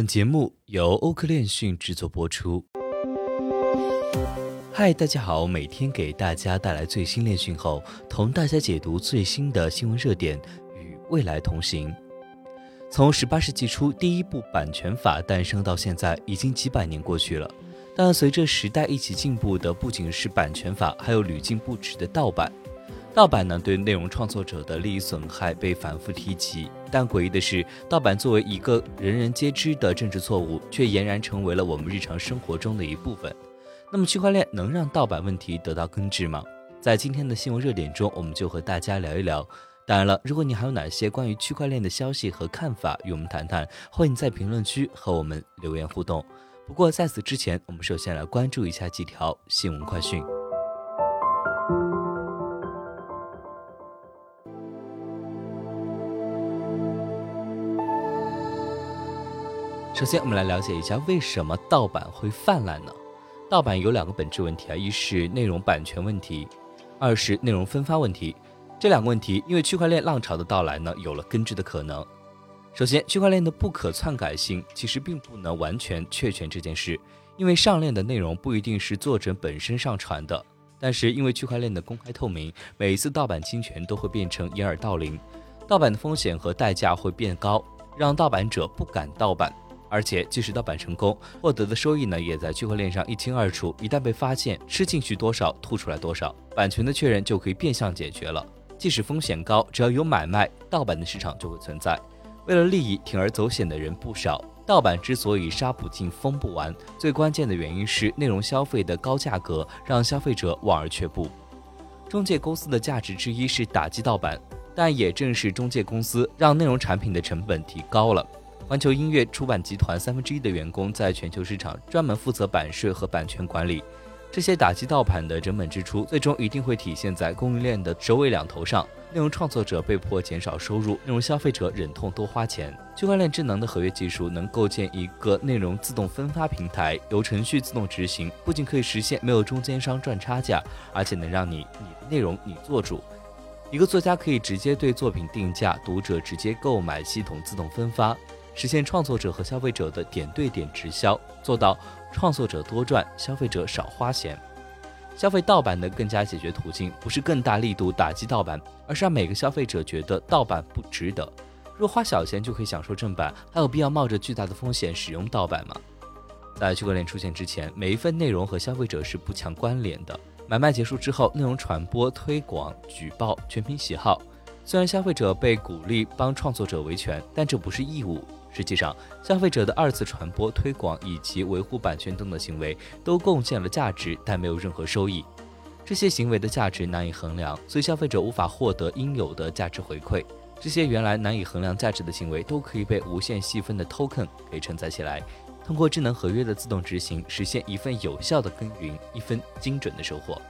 本节目由欧科链讯制作播出。嗨，大家好，每天给大家带来最新链讯后，同大家解读最新的新闻热点，与未来同行。从十八世纪初第一部版权法诞生到现在，已经几百年过去了。但随着时代一起进步的，不仅是版权法，还有屡禁不止的盗版。盗版呢，对内容创作者的利益损害被反复提及。但诡异的是，盗版作为一个人人皆知的政治错误，却俨然成为了我们日常生活中的一部分。那么，区块链能让盗版问题得到根治吗？在今天的新闻热点中，我们就和大家聊一聊。当然了，如果你还有哪些关于区块链的消息和看法与我们谈谈，欢迎在评论区和我们留言互动。不过在此之前，我们首先来关注一下几条新闻快讯。首先，我们来了解一下为什么盗版会泛滥呢？盗版有两个本质问题啊，一是内容版权问题，二是内容分发问题。这两个问题，因为区块链浪潮的到来呢，有了根治的可能。首先，区块链的不可篡改性其实并不能完全确权这件事，因为上链的内容不一定是作者本身上传的。但是，因为区块链的公开透明，每一次盗版侵权都会变成掩耳盗铃，盗版的风险和代价会变高，让盗版者不敢盗版。而且，即使盗版成功，获得的收益呢，也在区块链上一清二楚。一旦被发现，吃进去多少，吐出来多少，版权的确认就可以变相解决了。即使风险高，只要有买卖，盗版的市场就会存在。为了利益，铤而走险的人不少。盗版之所以杀不尽、封不完，最关键的原因是内容消费的高价格让消费者望而却步。中介公司的价值之一是打击盗版，但也正是中介公司让内容产品的成本提高了。环球音乐出版集团三分之一的员工在全球市场专门负责版税和版权管理，这些打击盗版的成本支出，最终一定会体现在供应链的首尾两头上。内容创作者被迫减少收入，内容消费者忍痛多花钱。区块链智能的合约技术能构建一个内容自动分发平台，由程序自动执行，不仅可以实现没有中间商赚差价，而且能让你你的内容你做主。一个作家可以直接对作品定价，读者直接购买，系统自动分发。实现创作者和消费者的点对点直销，做到创作者多赚，消费者少花钱。消费盗版的更加解决途径，不是更大力度打击盗版，而是让每个消费者觉得盗版不值得。若花小钱就可以享受正版，还有必要冒着巨大的风险使用盗版吗？在区块链出现之前，每一份内容和消费者是不强关联的。买卖结束之后，内容传播、推广、举报全凭喜好。虽然消费者被鼓励帮创作者维权，但这不是义务。实际上，消费者的二次传播、推广以及维护版权等的行为都贡献了价值，但没有任何收益。这些行为的价值难以衡量，所以消费者无法获得应有的价值回馈。这些原来难以衡量价值的行为，都可以被无限细分的 token 给承载起来，通过智能合约的自动执行，实现一份有效的耕耘，一份精准的收获。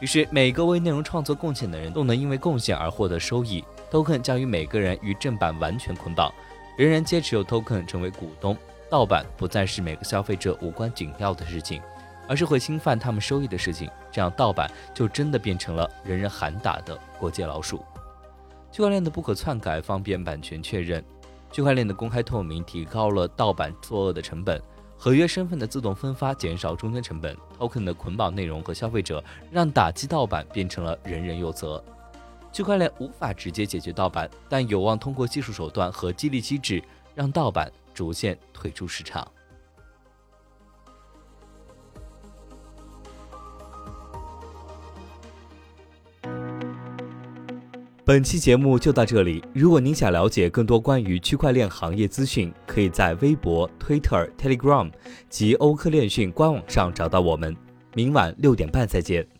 于是，每个为内容创作贡献的人都能因为贡献而获得收益。token 将与每个人与正版完全捆绑。人人皆持有 token 成为股东，盗版不再是每个消费者无关紧要的事情，而是会侵犯他们收益的事情。这样盗版就真的变成了人人喊打的过街老鼠。区块链的不可篡改方便版权确认，区块链的公开透明提高了盗版作恶的成本，合约身份的自动分发减少中间成本，token 的捆绑内容和消费者，让打击盗版变成了人人有责。区块链无法直接解决盗版，但有望通过技术手段和激励机制，让盗版逐渐退出市场。本期节目就到这里。如果您想了解更多关于区块链行业资讯，可以在微博、Twitter、Telegram 及欧科链讯官网上找到我们。明晚六点半再见。